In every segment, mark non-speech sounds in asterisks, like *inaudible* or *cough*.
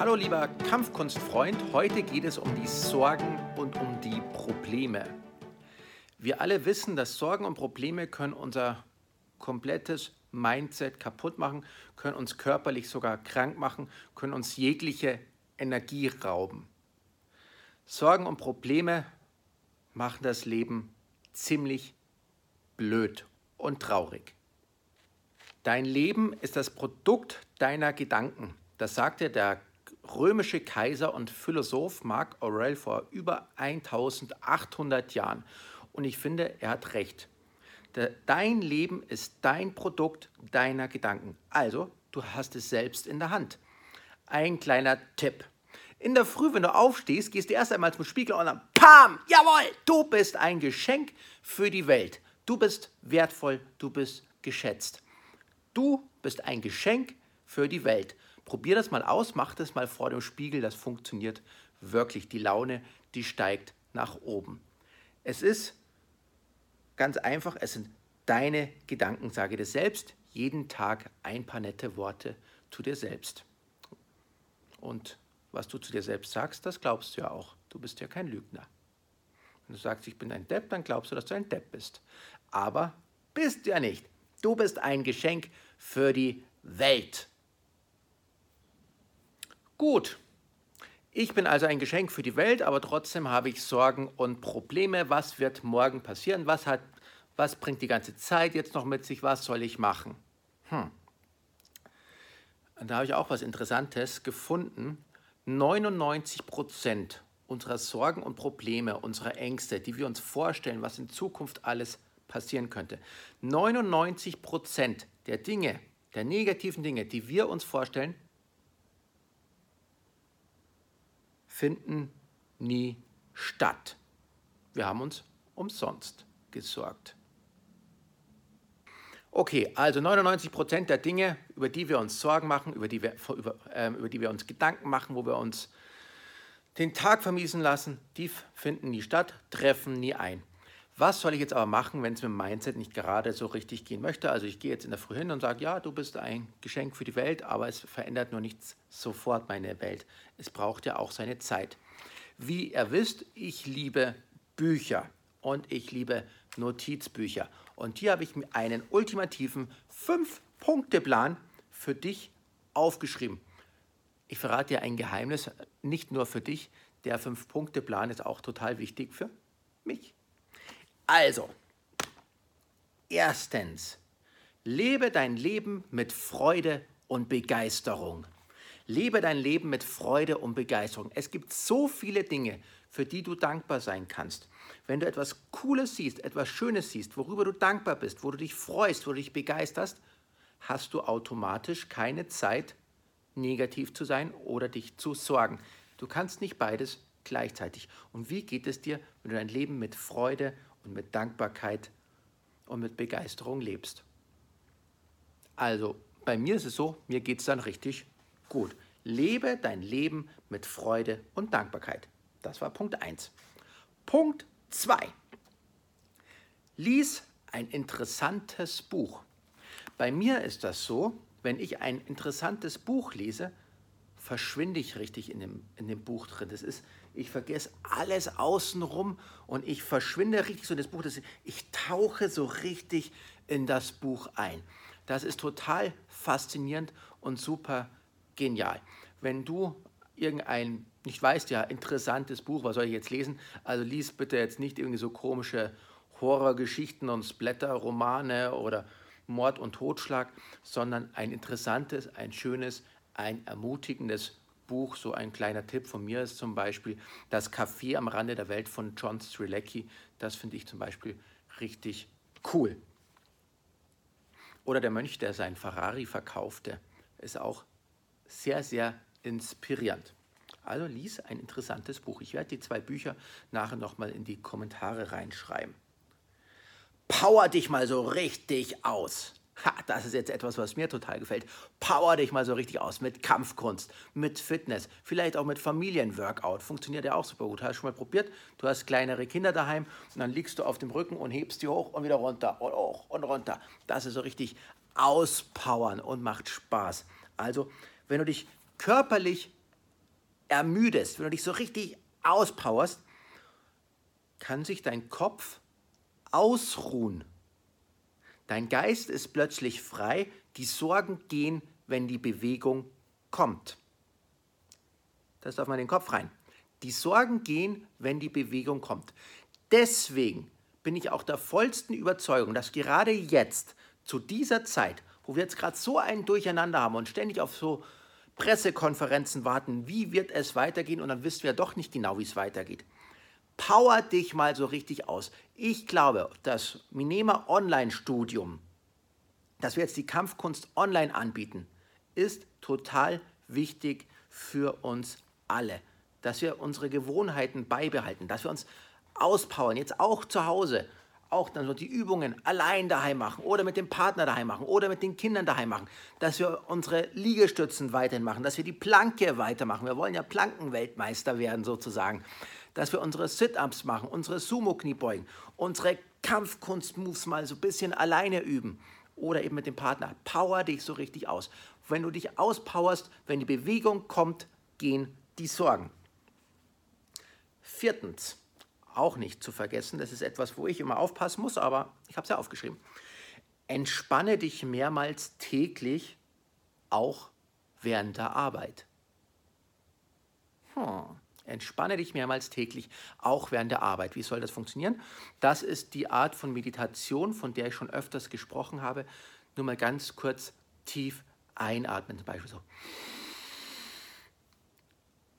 Hallo lieber Kampfkunstfreund, heute geht es um die Sorgen und um die Probleme. Wir alle wissen, dass Sorgen und Probleme können unser komplettes Mindset kaputt machen, können uns körperlich sogar krank machen, können uns jegliche Energie rauben. Sorgen und Probleme machen das Leben ziemlich blöd und traurig. Dein Leben ist das Produkt deiner Gedanken. Das sagte der römische Kaiser und Philosoph Marc Aurel vor über 1800 Jahren. Und ich finde, er hat recht. Dein Leben ist dein Produkt deiner Gedanken. Also, du hast es selbst in der Hand. Ein kleiner Tipp. In der Früh, wenn du aufstehst, gehst du erst einmal zum Spiegel und dann PAM! Jawohl! Du bist ein Geschenk für die Welt. Du bist wertvoll, du bist geschätzt. Du bist ein Geschenk für die Welt. Probier das mal aus, mach das mal vor dem Spiegel, das funktioniert wirklich. Die Laune, die steigt nach oben. Es ist ganz einfach, es sind deine Gedanken, sage dir selbst, jeden Tag ein paar nette Worte zu dir selbst. Und was du zu dir selbst sagst, das glaubst du ja auch. Du bist ja kein Lügner. Wenn du sagst, ich bin ein Depp, dann glaubst du, dass du ein Depp bist. Aber bist du ja nicht. Du bist ein Geschenk für die Welt. Gut. Ich bin also ein Geschenk für die Welt, aber trotzdem habe ich Sorgen und Probleme. Was wird morgen passieren? Was, hat, was bringt die ganze Zeit jetzt noch mit sich? Was soll ich machen? Hm. Und da habe ich auch was Interessantes gefunden. 99 Prozent unserer Sorgen und Probleme, unserer Ängste, die wir uns vorstellen, was in Zukunft alles passieren könnte. 99 Prozent der Dinge, der negativen Dinge, die wir uns vorstellen, finden nie statt. Wir haben uns umsonst gesorgt. Okay, also 99 Prozent der Dinge, über die wir uns Sorgen machen, über die wir, über, äh, über die wir uns Gedanken machen, wo wir uns den Tag vermiesen lassen, die finden nie statt, treffen nie ein. Was soll ich jetzt aber machen, wenn es mit dem Mindset nicht gerade so richtig gehen möchte? Also ich gehe jetzt in der Früh hin und sage, ja, du bist ein Geschenk für die Welt, aber es verändert nur nichts sofort meine Welt. Es braucht ja auch seine Zeit. Wie ihr wisst, ich liebe Bücher und ich liebe Notizbücher. Und hier habe ich mir einen ultimativen Fünf-Punkte-Plan für dich aufgeschrieben. Ich verrate dir ein Geheimnis, nicht nur für dich, der Fünf-Punkte-Plan ist auch total wichtig für mich. Also, erstens, lebe dein Leben mit Freude und Begeisterung. Lebe dein Leben mit Freude und Begeisterung. Es gibt so viele Dinge, für die du dankbar sein kannst. Wenn du etwas Cooles siehst, etwas Schönes siehst, worüber du dankbar bist, wo du dich freust, wo du dich begeisterst, hast du automatisch keine Zeit, negativ zu sein oder dich zu sorgen. Du kannst nicht beides gleichzeitig. Und wie geht es dir, wenn du dein Leben mit Freude und mit Dankbarkeit und mit Begeisterung lebst. Also bei mir ist es so, mir geht es dann richtig gut. Lebe dein Leben mit Freude und Dankbarkeit. Das war Punkt 1. Punkt 2. Lies ein interessantes Buch. Bei mir ist das so, wenn ich ein interessantes Buch lese, verschwinde ich richtig in dem, in dem Buch drin. Das ist, ich vergesse alles außenrum und ich verschwinde richtig so in das Buch. Das, ich tauche so richtig in das Buch ein. Das ist total faszinierend und super genial. Wenn du irgendein, ich weiß ja, interessantes Buch, was soll ich jetzt lesen? Also lies bitte jetzt nicht irgendwie so komische Horrorgeschichten und Splatter-Romane oder Mord und Totschlag, sondern ein interessantes, ein schönes, ein ermutigendes Buch. So ein kleiner Tipp von mir ist zum Beispiel Das Café am Rande der Welt von John Strilecki. Das finde ich zum Beispiel richtig cool. Oder Der Mönch, der sein Ferrari verkaufte, ist auch sehr, sehr inspirierend. Also lies ein interessantes Buch. Ich werde die zwei Bücher nachher nochmal in die Kommentare reinschreiben. Power dich mal so richtig aus. Ha, das ist jetzt etwas, was mir total gefällt. Power dich mal so richtig aus mit Kampfkunst, mit Fitness, vielleicht auch mit Familienworkout. Funktioniert ja auch super gut. Hast du schon mal probiert? Du hast kleinere Kinder daheim und dann liegst du auf dem Rücken und hebst die hoch und wieder runter und hoch und runter. Das ist so richtig auspowern und macht Spaß. Also, wenn du dich körperlich ermüdest, wenn du dich so richtig auspowerst, kann sich dein Kopf ausruhen. Dein Geist ist plötzlich frei, die Sorgen gehen, wenn die Bewegung kommt. Das darf man in den Kopf rein. Die Sorgen gehen, wenn die Bewegung kommt. Deswegen bin ich auch der vollsten Überzeugung, dass gerade jetzt, zu dieser Zeit, wo wir jetzt gerade so ein Durcheinander haben und ständig auf so Pressekonferenzen warten, wie wird es weitergehen und dann wissen wir doch nicht genau, wie es weitergeht. Power dich mal so richtig aus. Ich glaube, das Minema Online-Studium, dass wir jetzt die Kampfkunst online anbieten, ist total wichtig für uns alle. Dass wir unsere Gewohnheiten beibehalten, dass wir uns auspowern, jetzt auch zu Hause, auch dann so die Übungen allein daheim machen oder mit dem Partner daheim machen oder mit den Kindern daheim machen, dass wir unsere Liegestützen weiterhin machen, dass wir die Planke weitermachen. Wir wollen ja Plankenweltmeister werden sozusagen. Dass wir unsere Sit-Ups machen, unsere Sumo-Kniebeugen, unsere Kampfkunst-Moves mal so ein bisschen alleine üben oder eben mit dem Partner. Power dich so richtig aus. Wenn du dich auspowerst, wenn die Bewegung kommt, gehen die Sorgen. Viertens, auch nicht zu vergessen, das ist etwas, wo ich immer aufpassen muss, aber ich habe es ja aufgeschrieben. Entspanne dich mehrmals täglich, auch während der Arbeit. Hm. Entspanne dich mehrmals täglich, auch während der Arbeit. Wie soll das funktionieren? Das ist die Art von Meditation, von der ich schon öfters gesprochen habe. Nur mal ganz kurz tief einatmen, zum Beispiel so.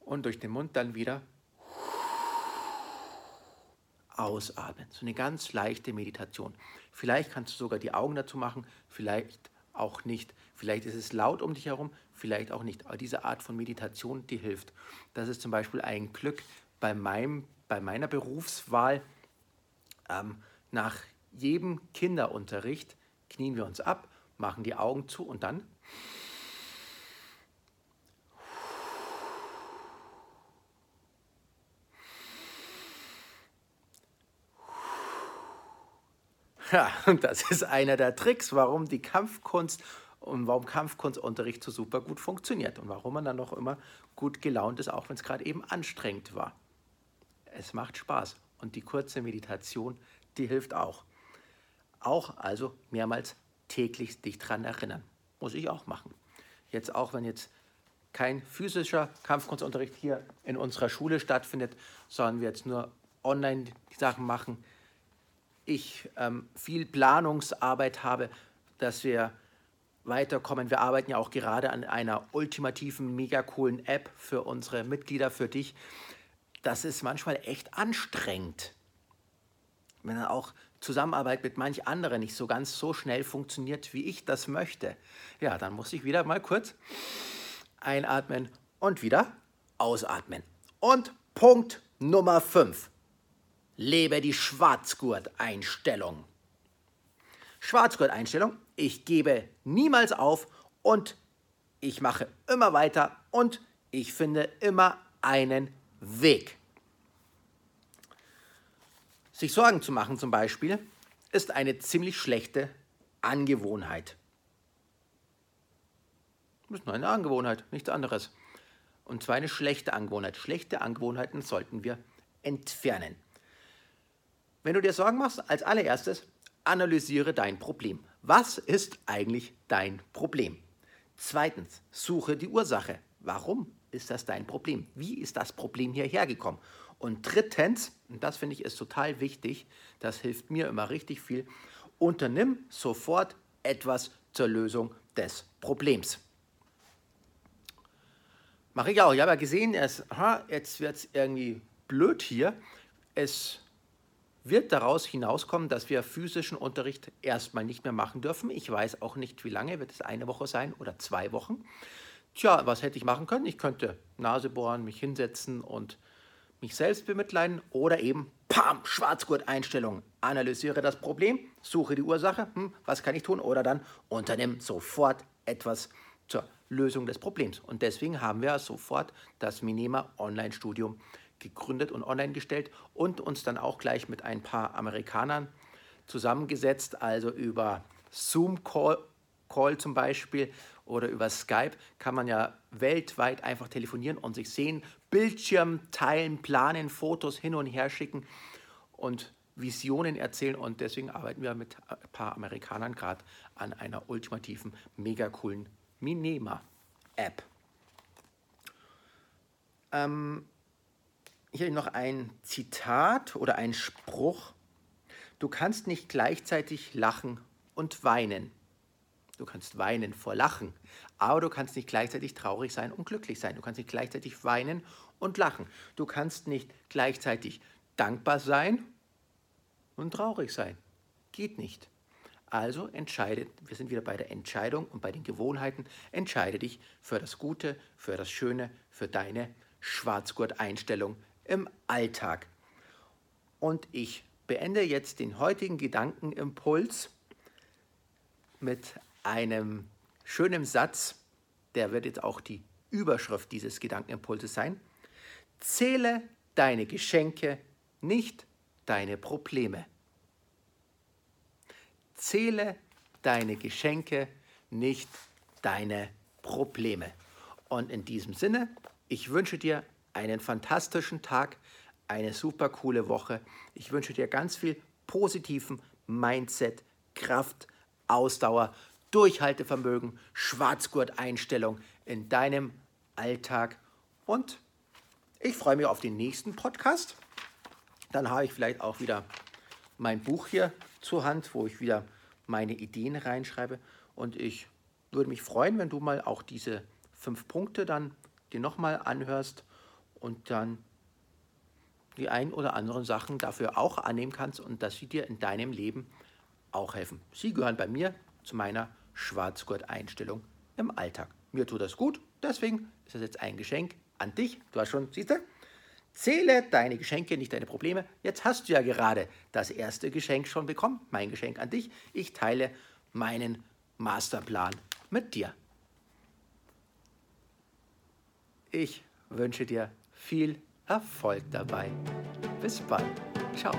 Und durch den Mund dann wieder ausatmen. So eine ganz leichte Meditation. Vielleicht kannst du sogar die Augen dazu machen, vielleicht auch nicht. Vielleicht ist es laut um dich herum, vielleicht auch nicht. Aber diese Art von Meditation, die hilft. Das ist zum Beispiel ein Glück bei, meinem, bei meiner Berufswahl. Ähm, nach jedem Kinderunterricht knien wir uns ab, machen die Augen zu und dann Ja, und *laughs* das ist einer der Tricks, warum die Kampfkunst und warum Kampfkunstunterricht so super gut funktioniert und warum man dann noch immer gut gelaunt ist, auch wenn es gerade eben anstrengend war. Es macht Spaß und die kurze Meditation, die hilft auch. Auch also mehrmals täglich dich dran erinnern. Muss ich auch machen. Jetzt auch, wenn jetzt kein physischer Kampfkunstunterricht hier in unserer Schule stattfindet, sondern wir jetzt nur online die Sachen machen, ich ähm, viel Planungsarbeit habe, dass wir weiterkommen. Wir arbeiten ja auch gerade an einer ultimativen, mega coolen App für unsere Mitglieder, für dich. Das ist manchmal echt anstrengend. Wenn dann auch Zusammenarbeit mit manch anderen nicht so ganz so schnell funktioniert, wie ich das möchte, ja, dann muss ich wieder mal kurz einatmen und wieder ausatmen. Und Punkt Nummer 5 lebe die Schwarzgurt-Einstellung. Schwarzgurt-Einstellung, ich gebe niemals auf und ich mache immer weiter und ich finde immer einen Weg. Sich Sorgen zu machen zum Beispiel ist eine ziemlich schlechte Angewohnheit. Das ist nur eine Angewohnheit, nichts anderes. Und zwar eine schlechte Angewohnheit. Schlechte Angewohnheiten sollten wir entfernen. Wenn du dir Sorgen machst, als allererstes analysiere dein Problem. Was ist eigentlich dein Problem? Zweitens, suche die Ursache. Warum ist das dein Problem? Wie ist das Problem hierher gekommen? Und drittens, und das finde ich ist total wichtig, das hilft mir immer richtig viel, unternimm sofort etwas zur Lösung des Problems. Mache ich auch. Ich habe ja gesehen, es, aha, jetzt wird es irgendwie blöd hier. Es wird daraus hinauskommen, dass wir physischen Unterricht erstmal nicht mehr machen dürfen. Ich weiß auch nicht, wie lange, wird es eine Woche sein oder zwei Wochen. Tja, was hätte ich machen können? Ich könnte Nase bohren, mich hinsetzen und mich selbst bemitleiden oder eben, pam, Schwarzgurt-Einstellung. Analysiere das Problem, suche die Ursache, hm, was kann ich tun? Oder dann unternimm sofort etwas zur Lösung des Problems. Und deswegen haben wir sofort das Minima Online-Studium gegründet und online gestellt und uns dann auch gleich mit ein paar Amerikanern zusammengesetzt, also über Zoom-Call Call zum Beispiel oder über Skype kann man ja weltweit einfach telefonieren und sich sehen, Bildschirm teilen, planen, Fotos hin und her schicken und Visionen erzählen. Und deswegen arbeiten wir mit ein paar Amerikanern gerade an einer ultimativen, mega coolen Minema-App. Ähm, hier noch ein Zitat oder ein Spruch. Du kannst nicht gleichzeitig lachen und weinen. Du kannst weinen vor Lachen, aber du kannst nicht gleichzeitig traurig sein und glücklich sein. Du kannst nicht gleichzeitig weinen und lachen. Du kannst nicht gleichzeitig dankbar sein und traurig sein. Geht nicht. Also entscheide, wir sind wieder bei der Entscheidung und bei den Gewohnheiten, entscheide dich für das Gute, für das Schöne, für deine Schwarzgurt-Einstellung im Alltag. Und ich beende jetzt den heutigen Gedankenimpuls mit einem schönen Satz, der wird jetzt auch die Überschrift dieses Gedankenimpulses sein. Zähle deine Geschenke, nicht deine Probleme. Zähle deine Geschenke, nicht deine Probleme. Und in diesem Sinne, ich wünsche dir einen fantastischen Tag, eine super coole Woche. Ich wünsche dir ganz viel positiven Mindset, Kraft, Ausdauer, Durchhaltevermögen, Schwarzgurt-Einstellung in deinem Alltag. Und ich freue mich auf den nächsten Podcast. Dann habe ich vielleicht auch wieder mein Buch hier zur Hand, wo ich wieder meine Ideen reinschreibe. Und ich würde mich freuen, wenn du mal auch diese fünf Punkte dann dir nochmal anhörst und dann die ein oder anderen Sachen dafür auch annehmen kannst und dass sie dir in deinem Leben auch helfen. Sie gehören bei mir zu meiner Schwarzgurt-Einstellung im Alltag. Mir tut das gut, deswegen ist das jetzt ein Geschenk an dich. Du hast schon, siehst du, zähle deine Geschenke, nicht deine Probleme. Jetzt hast du ja gerade das erste Geschenk schon bekommen, mein Geschenk an dich. Ich teile meinen Masterplan mit dir. Ich wünsche dir viel Erfolg dabei. Bis bald. Ciao.